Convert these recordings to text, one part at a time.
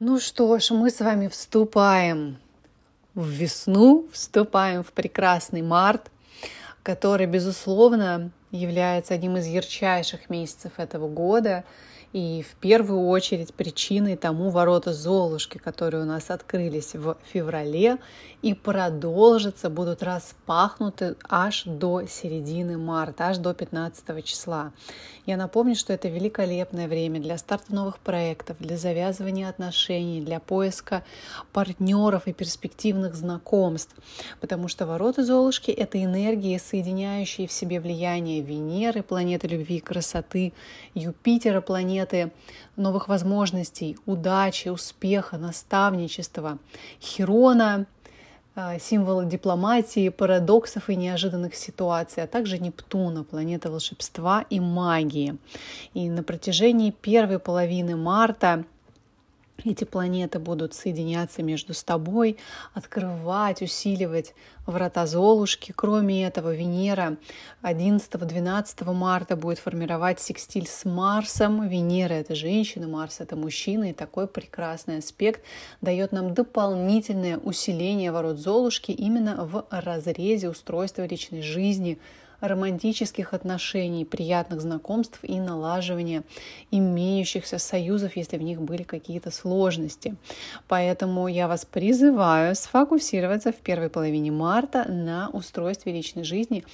Ну что ж, мы с вами вступаем в весну, вступаем в прекрасный март, который, безусловно, является одним из ярчайших месяцев этого года – и в первую очередь причиной тому ворота Золушки, которые у нас открылись в феврале и продолжатся, будут распахнуты аж до середины марта, аж до 15 числа. Я напомню, что это великолепное время для старта новых проектов, для завязывания отношений, для поиска партнеров и перспективных знакомств, потому что ворота Золушки — это энергии, соединяющие в себе влияние Венеры, планеты любви и красоты, Юпитера, планеты планеты новых возможностей, удачи, успеха, наставничества, Хирона, э, символ дипломатии, парадоксов и неожиданных ситуаций, а также Нептуна, планета волшебства и магии. И на протяжении первой половины марта эти планеты будут соединяться между с тобой, открывать, усиливать врата Золушки. Кроме этого, Венера 11-12 марта будет формировать секстиль с Марсом. Венера — это женщина, Марс — это мужчина. И такой прекрасный аспект дает нам дополнительное усиление ворот Золушки именно в разрезе устройства личной жизни — романтических отношений, приятных знакомств и налаживания имеющихся союзов, если в них были какие-то сложности. Поэтому я вас призываю сфокусироваться в первой половине марта на устройстве личной жизни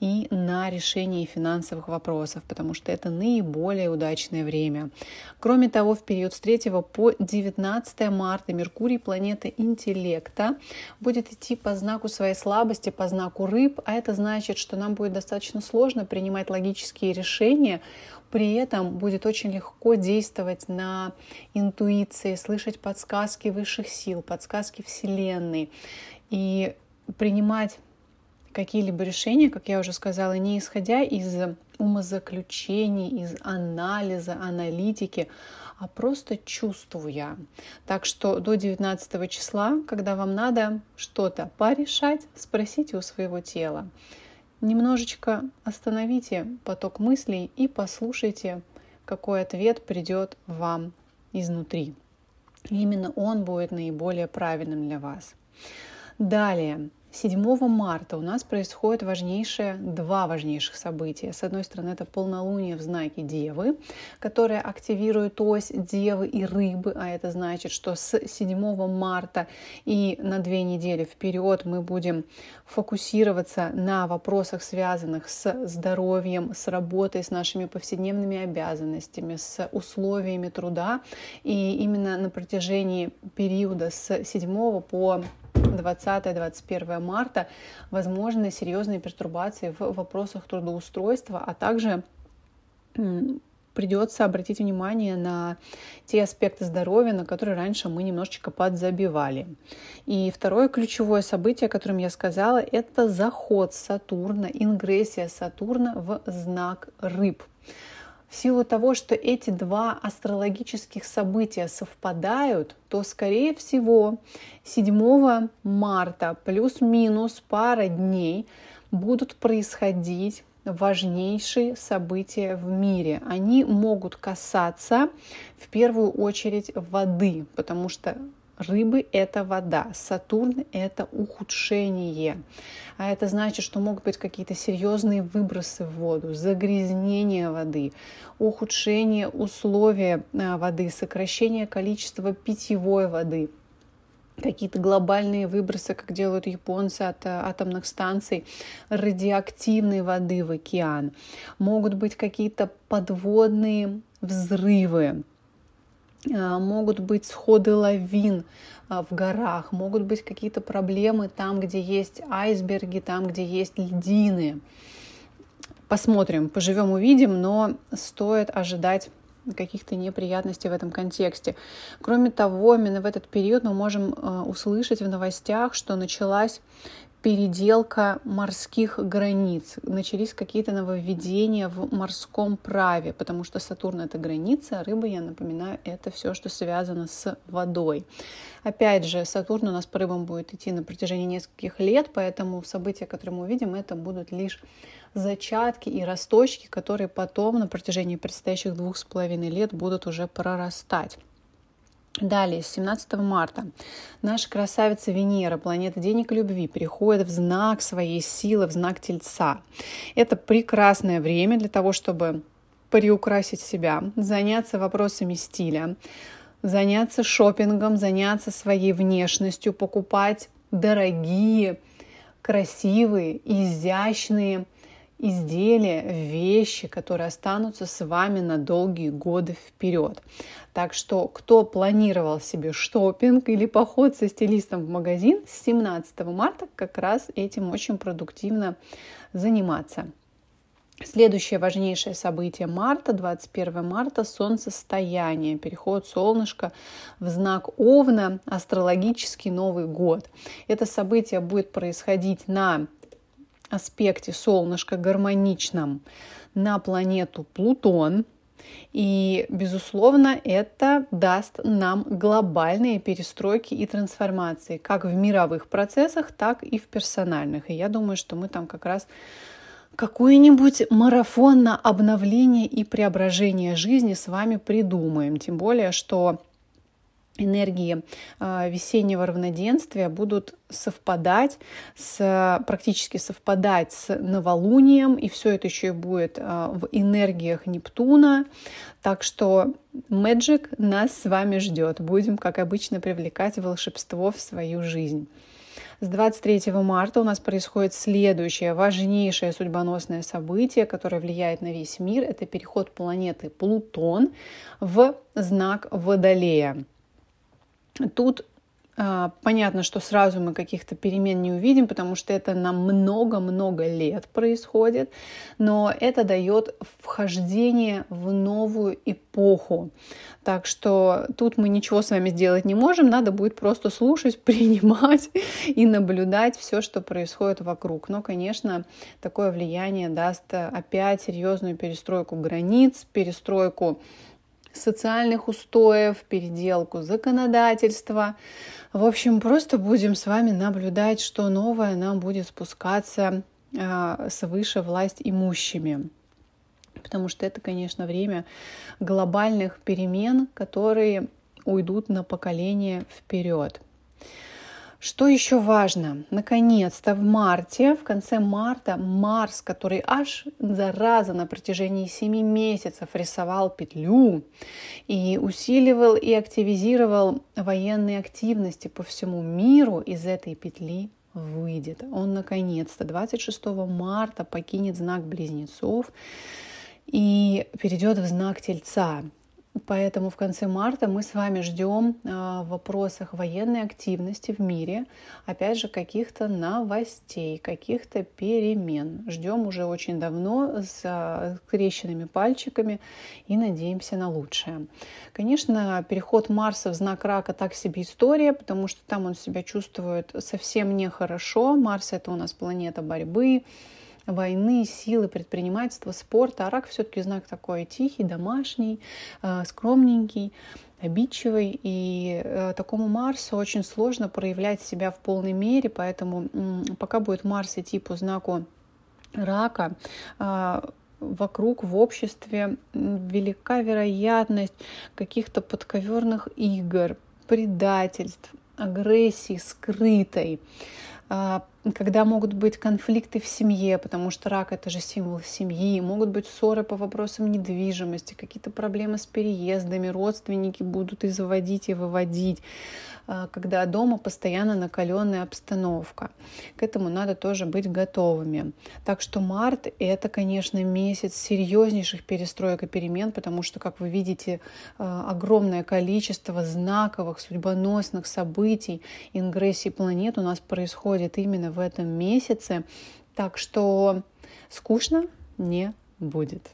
и на решении финансовых вопросов, потому что это наиболее удачное время. Кроме того, в период с 3 по 19 марта Меркурий, планета интеллекта, будет идти по знаку своей слабости, по знаку рыб, а это значит, что нам будет достаточно сложно принимать логические решения, при этом будет очень легко действовать на интуиции, слышать подсказки высших сил, подсказки Вселенной и принимать какие-либо решения, как я уже сказала, не исходя из умозаключений, из анализа, аналитики, а просто чувствуя. Так что до 19 числа, когда вам надо что-то порешать, спросите у своего тела. Немножечко остановите поток мыслей и послушайте, какой ответ придет вам изнутри. Именно он будет наиболее правильным для вас. Далее, 7 марта у нас происходят важнейшие, два важнейших события. С одной стороны, это полнолуние в знаке Девы, которое активирует ось Девы и Рыбы, а это значит, что с 7 марта и на две недели вперед мы будем фокусироваться на вопросах, связанных с здоровьем, с работой, с нашими повседневными обязанностями, с условиями труда. И именно на протяжении периода с 7 по 20-21 марта возможны серьезные пертурбации в вопросах трудоустройства, а также придется обратить внимание на те аспекты здоровья, на которые раньше мы немножечко подзабивали. И второе ключевое событие, о котором я сказала, это заход Сатурна, ингрессия Сатурна в знак рыб. В силу того, что эти два астрологических события совпадают, то, скорее всего, 7 марта плюс-минус пара дней будут происходить важнейшие события в мире. Они могут касаться в первую очередь воды, потому что Рыбы — это вода, Сатурн — это ухудшение. А это значит, что могут быть какие-то серьезные выбросы в воду, загрязнение воды, ухудшение условий а, воды, сокращение количества питьевой воды, какие-то глобальные выбросы, как делают японцы от а, атомных станций, радиоактивной воды в океан. Могут быть какие-то подводные взрывы, могут быть сходы лавин а, в горах, могут быть какие-то проблемы там, где есть айсберги, там, где есть льдины. Посмотрим, поживем, увидим, но стоит ожидать каких-то неприятностей в этом контексте. Кроме того, именно в этот период мы можем а, услышать в новостях, что началась переделка морских границ, начались какие-то нововведения в морском праве, потому что Сатурн — это граница, а рыба, я напоминаю, это все, что связано с водой. Опять же, Сатурн у нас по рыбам будет идти на протяжении нескольких лет, поэтому события, которые мы увидим, это будут лишь зачатки и росточки, которые потом на протяжении предстоящих двух с половиной лет будут уже прорастать. Далее, с 17 марта наша красавица Венера, планета денег и любви, переходит в знак своей силы, в знак Тельца. Это прекрасное время для того, чтобы приукрасить себя, заняться вопросами стиля, заняться шопингом, заняться своей внешностью, покупать дорогие, красивые, изящные изделия, вещи, которые останутся с вами на долгие годы вперед. Так что, кто планировал себе шопинг или поход со стилистом в магазин с 17 марта, как раз этим очень продуктивно заниматься. Следующее важнейшее событие марта, 21 марта, солнцестояние, переход солнышка в знак Овна, астрологический Новый год. Это событие будет происходить на аспекте солнышка гармоничном на планету Плутон. И, безусловно, это даст нам глобальные перестройки и трансформации, как в мировых процессах, так и в персональных. И я думаю, что мы там как раз какой-нибудь марафон на обновление и преображение жизни с вами придумаем. Тем более, что энергии а, весеннего равноденствия будут совпадать с практически совпадать с новолунием и все это еще и будет а, в энергиях Нептуна так что Magic нас с вами ждет будем как обычно привлекать волшебство в свою жизнь с 23 марта у нас происходит следующее важнейшее судьбоносное событие, которое влияет на весь мир. Это переход планеты Плутон в знак Водолея. Тут а, Понятно, что сразу мы каких-то перемен не увидим, потому что это на много-много лет происходит, но это дает вхождение в новую эпоху. Так что тут мы ничего с вами сделать не можем, надо будет просто слушать, принимать и наблюдать все, что происходит вокруг. Но, конечно, такое влияние даст опять серьезную перестройку границ, перестройку социальных устоев, переделку законодательства. В общем, просто будем с вами наблюдать, что новое нам будет спускаться э, свыше власть имущими. Потому что это, конечно, время глобальных перемен, которые уйдут на поколение вперед. Что еще важно? Наконец-то в марте, в конце марта, Марс, который аж зараза на протяжении 7 месяцев рисовал петлю и усиливал и активизировал военные активности по всему миру из этой петли выйдет. Он наконец-то 26 марта покинет знак близнецов и перейдет в знак Тельца. Поэтому в конце марта мы с вами ждем а, в вопросах военной активности в мире, опять же, каких-то новостей, каких-то перемен. Ждем уже очень давно с а, скрещенными пальчиками и надеемся на лучшее. Конечно, переход Марса в знак рака так себе история, потому что там он себя чувствует совсем нехорошо. Марс это у нас планета борьбы, войны, силы, предпринимательства, спорта. А рак все-таки знак такой тихий, домашний, э, скромненький обидчивый, и э, такому Марсу очень сложно проявлять себя в полной мере, поэтому пока будет Марс идти по знаку рака, э, вокруг в обществе велика вероятность каких-то подковерных игр, предательств, агрессии скрытой. Когда могут быть конфликты в семье, потому что рак это же символ семьи, могут быть ссоры по вопросам недвижимости, какие-то проблемы с переездами, родственники будут и и выводить. А, когда дома постоянно накаленная обстановка. К этому надо тоже быть готовыми. Так что март — это, конечно, месяц серьезнейших перестроек и перемен, потому что, как вы видите, а, огромное количество знаковых, судьбоносных событий, ингрессий планет у нас происходит именно в этом месяце. Так что скучно не будет.